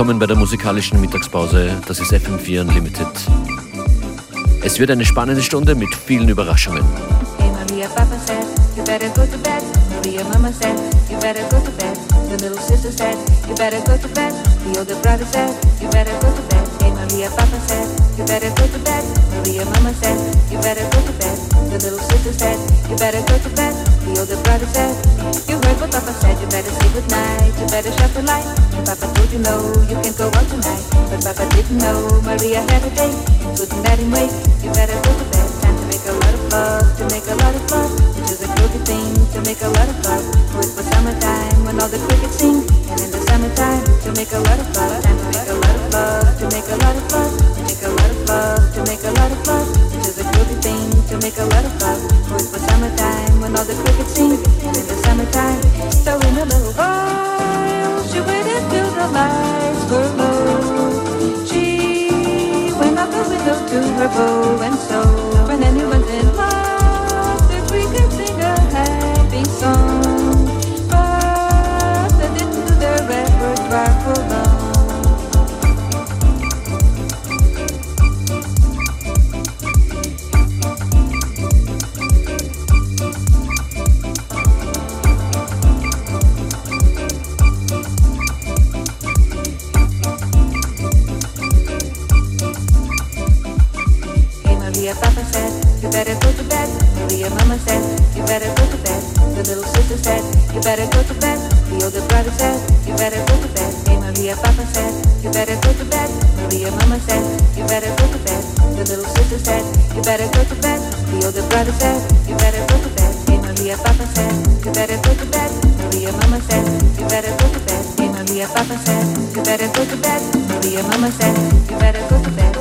Willkommen bei der musikalischen Mittagspause. Das ist FM4 Unlimited. Es wird eine spannende Stunde mit vielen Überraschungen. Maria, Papa said, you better go to bed. Maria, Mama said, you better go to bed. The little sister said, you better go to bed. The older brother said, you heard what Papa said, you better sleep say goodnight. You better shut the light. Papa told you no, you can't go out tonight. But Papa didn't know Maria had a date. Couldn't let him wait. You better go to bed. Time to make a lot of love, to make a lot of love. Which is a good thing, to make a lot of love. For it's the summertime when all the crickets sing. And in the summertime, to make a lot of love. Time to make a lot of love, to make a lot of love. To make a lot of love, to make a lot of love. To make a lot of love. For it's the summertime when all the crickets sing. In the summertime, so in a little while, she waited till the lights were low. She went out the window to her bow and so when anyone's said, you better go to bed. Maria, Mama said, you better go to bed. The little sister said, you better go to bed. The older brother said, you better go to bed. Hey Maria, Papa said, you better go to bed. Maria, Mama said, you better go to bed. The little sister said, you better go to bed. The older brother said, you better go to bed. Hey Maria, Papa said, you better go to bed. Maria, Mama said, you better go to bed. Hey Maria, Papa said, you better go to bed. Maria, Mama said, you better go to bed.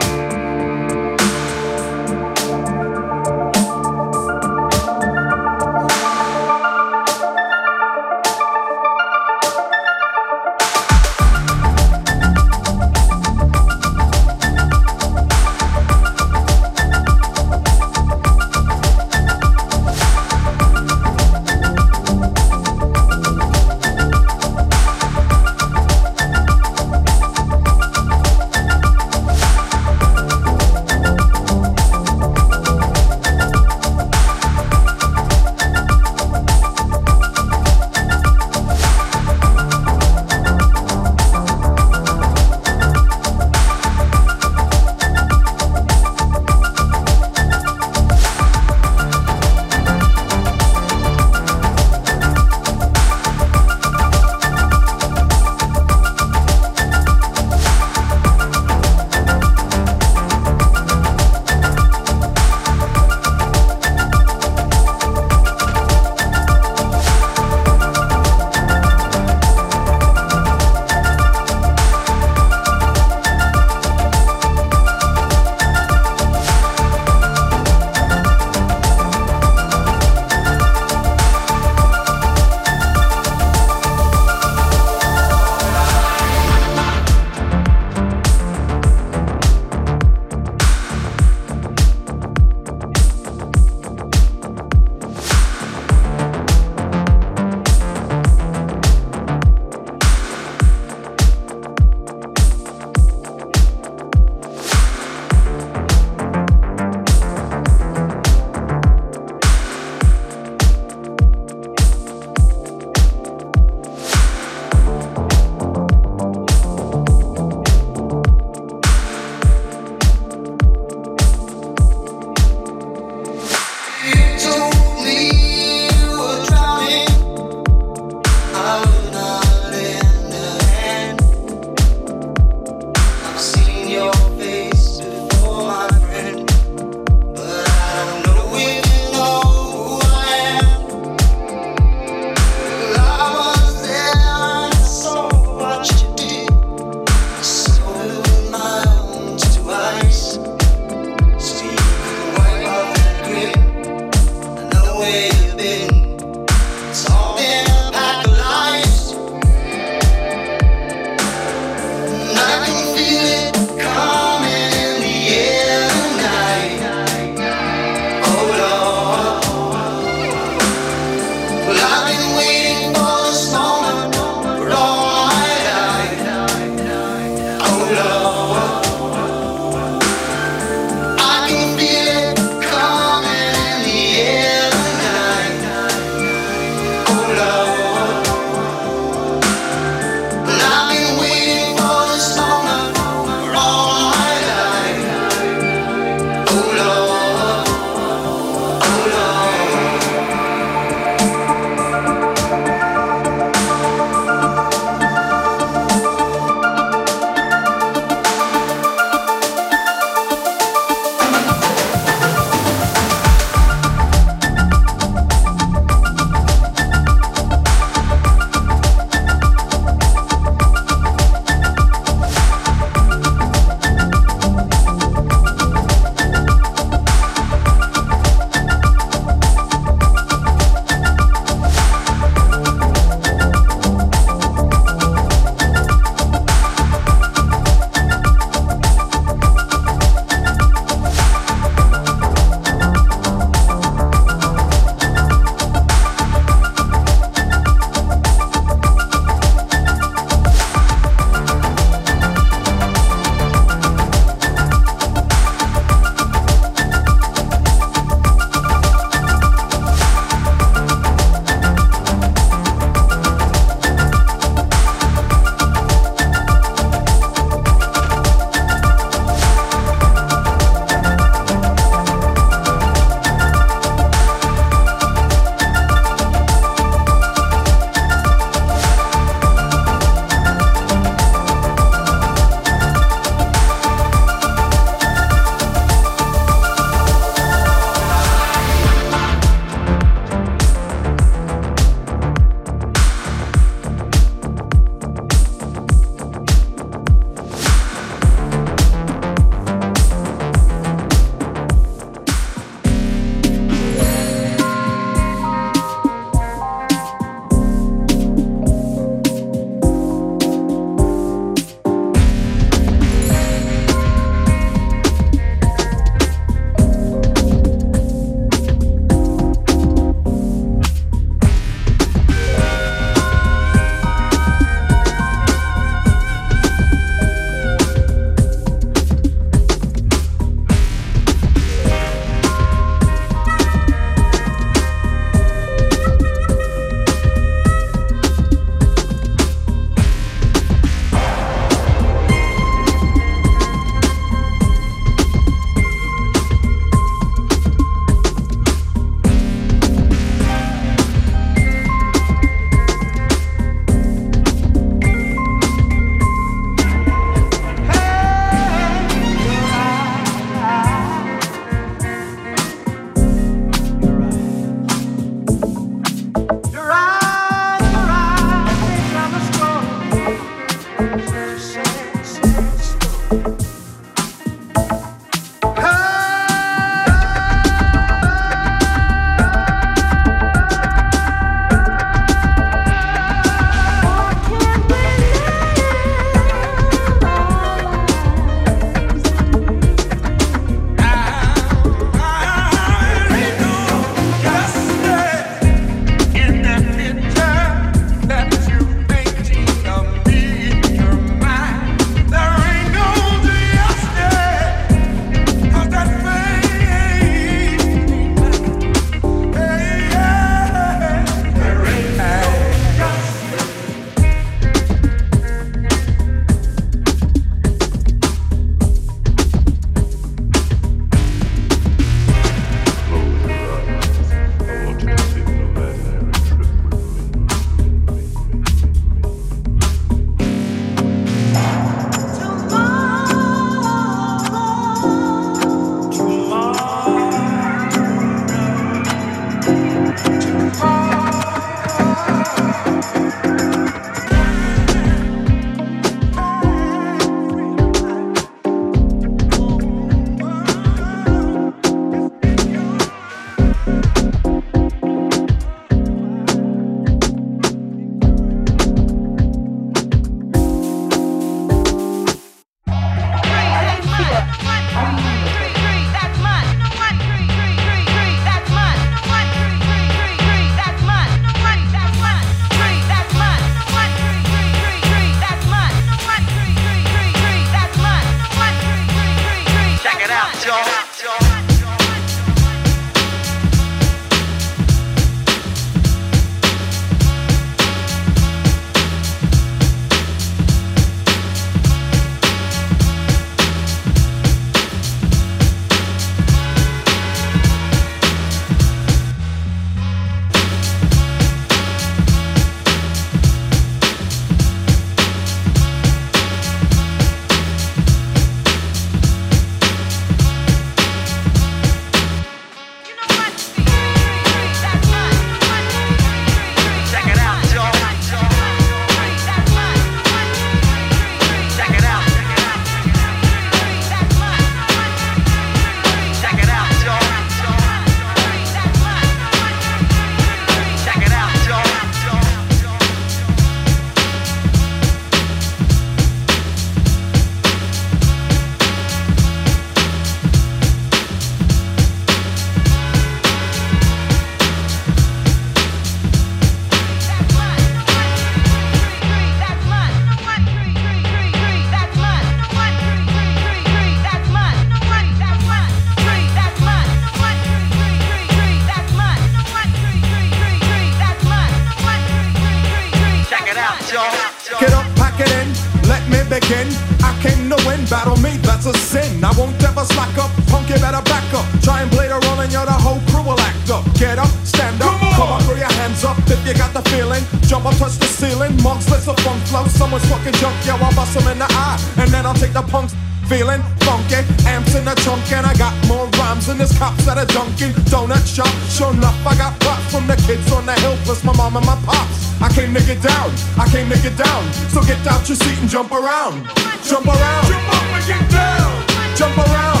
Jump around. Jump around. Jump up and get down. Jump around.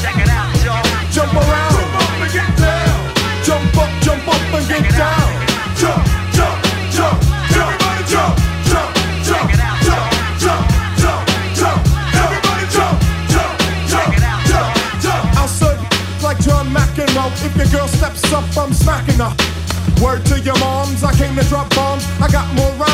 Check it out, y'all. Jump around. Jump up and get down. Jump up, jump up and get down. Jump, jump, jump, jump, Everybody jump, jump, jump, Check it out, jump, jump, jump, jump. Everybody jump, jump, jump, Check it out, jump, jump. I'll serve like John McEnroe. If your girl steps up, I'm smacking her. Word to your moms, I came to drop bombs. I got more rhymes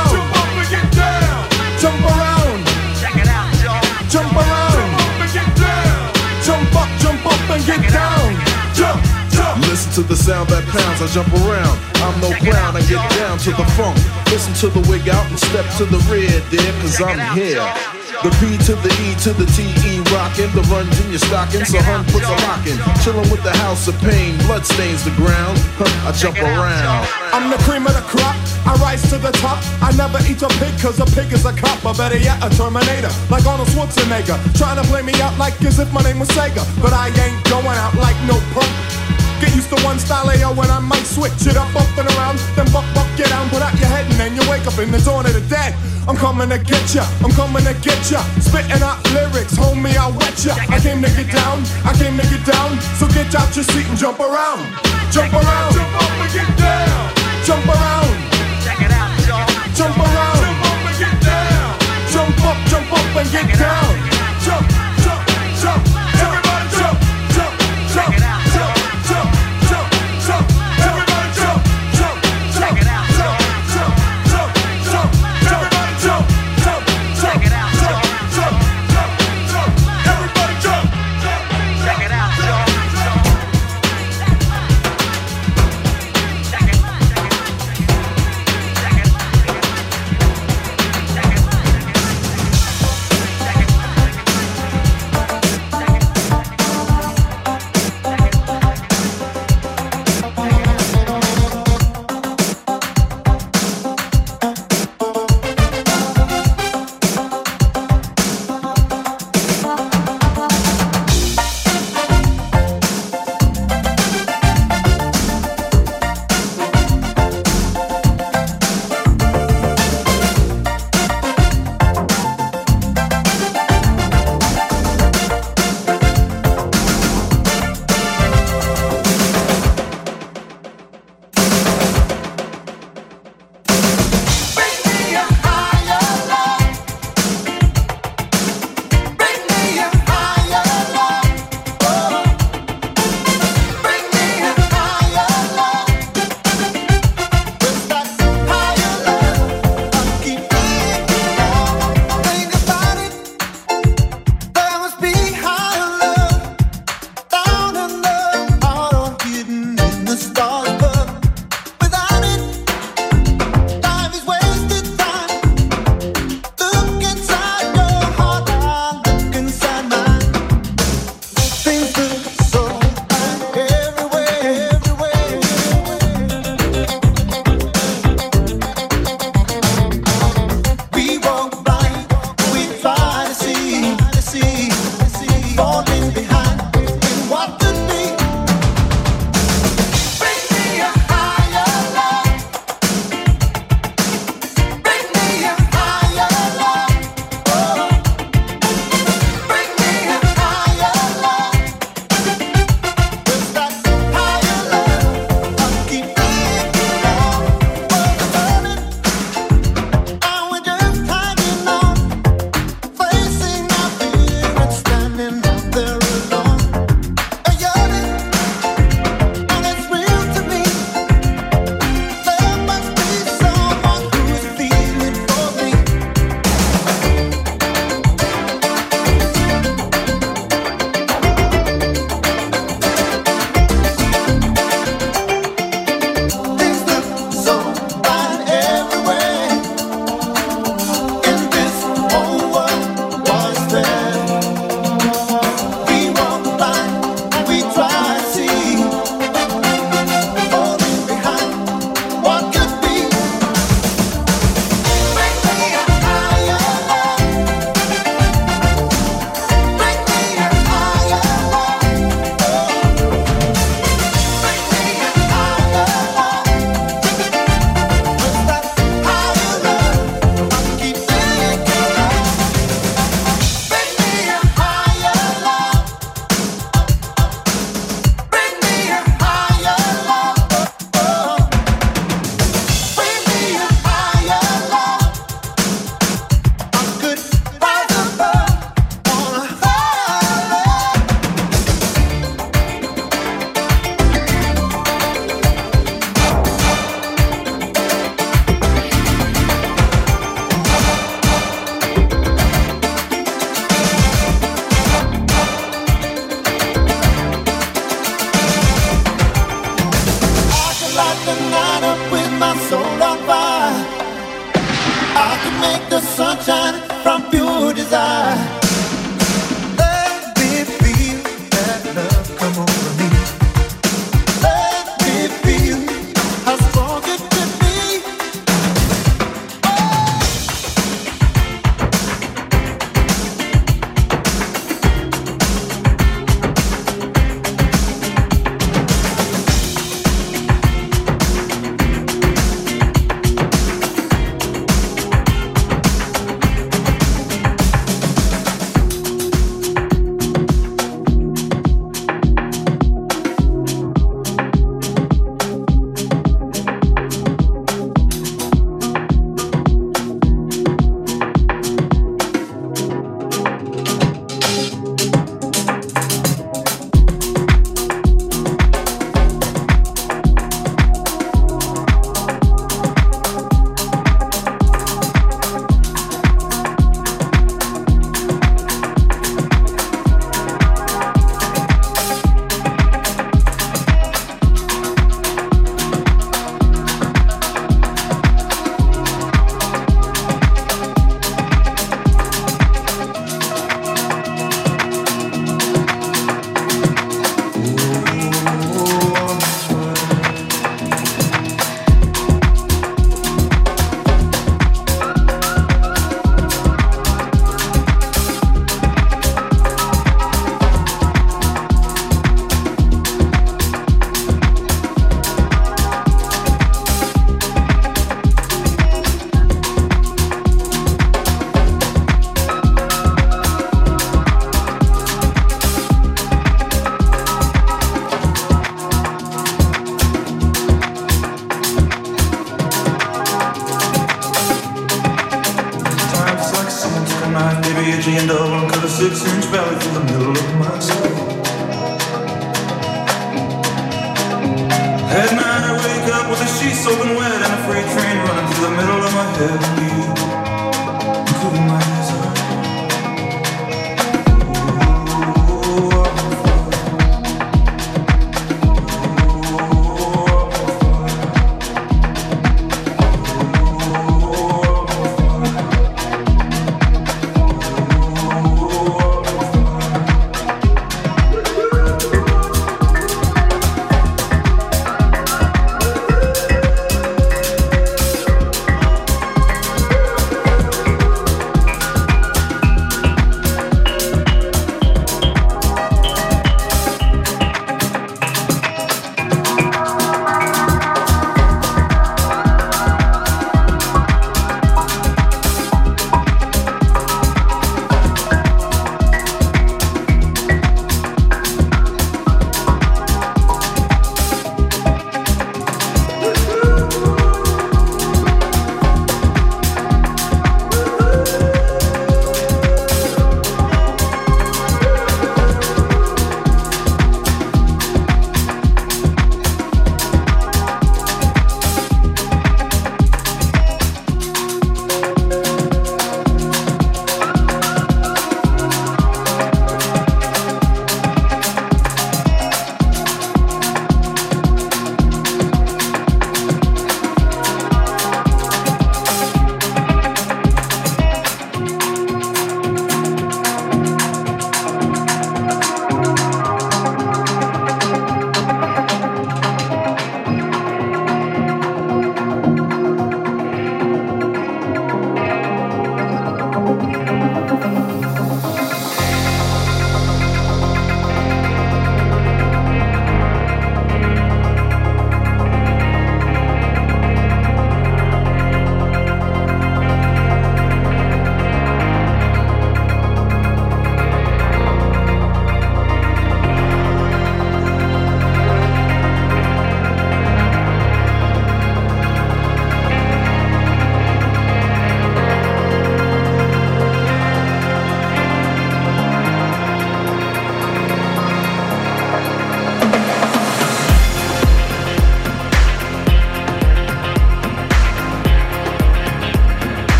To the sound that pounds, I jump around. I'm no clown, I get down to the funk. Listen to the wig out and step to the rear, dear, cause I'm here. The P to the E to the T E rockin', the runs in your stocking, so hun puts a lock in. Chillin' with the house of pain, blood stains the ground. I jump around. I'm the cream of the crop. I rise to the top. I never eat a pig cause a pig is a cop. Or better yet, a Terminator. Like Arnold Schwarzenegger. Trying to play me out like as if my name was Sega. But I ain't going out like no punk. Get used to one style eh, AO when I might switch it up, up and around. Then buck, buck, get down, put out your head, and then you wake up in the dawn of the dead. I'm coming to get ya, I'm coming to get ya. Spitting out lyrics, homie, I'll wet ya. I came to get down, I came to get down. So get out your seat and jump around. Jump around, Jump up and get down. jump around, Check it out, y'all. jump around. Jump up and get down. Jump up, jump up and get down.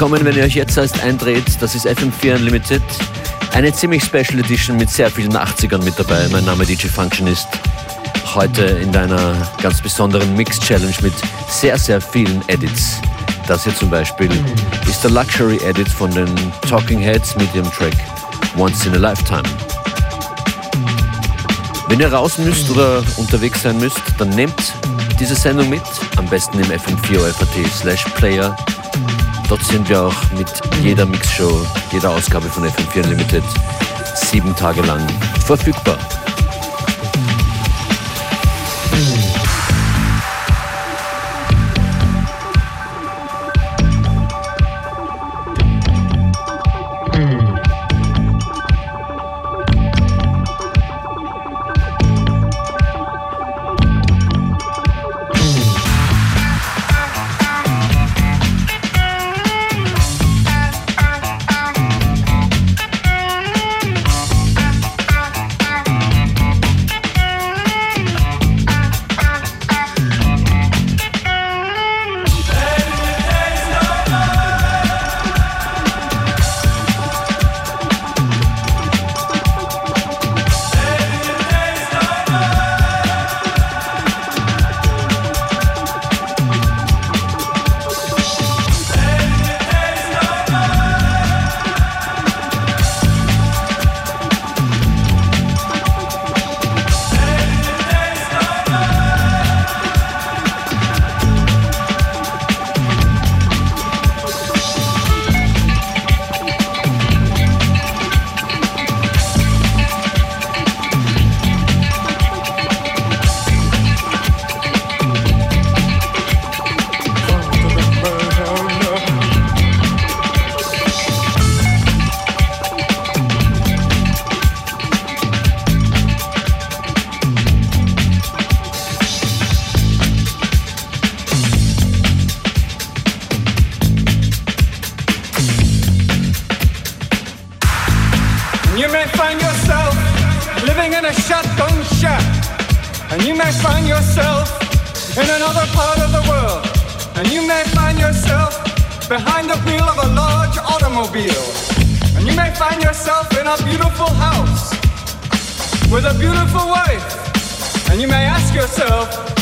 Willkommen, wenn ihr euch jetzt erst eindreht. Das ist FM4 Unlimited. Eine ziemlich Special Edition mit sehr vielen 80ern mit dabei. Mein Name DJ Functionist. Heute in deiner ganz besonderen Mix Challenge mit sehr, sehr vielen Edits. Das hier zum Beispiel ist der Luxury Edit von den Talking Heads mit ihrem Track Once in a Lifetime. Wenn ihr raus müsst oder unterwegs sein müsst, dann nehmt diese Sendung mit, am besten im FM4 FAT slash Player Dort sind wir auch mit jeder Mixshow, jeder Ausgabe von FM4 Unlimited sieben Tage lang verfügbar. wife. And you may ask yourself,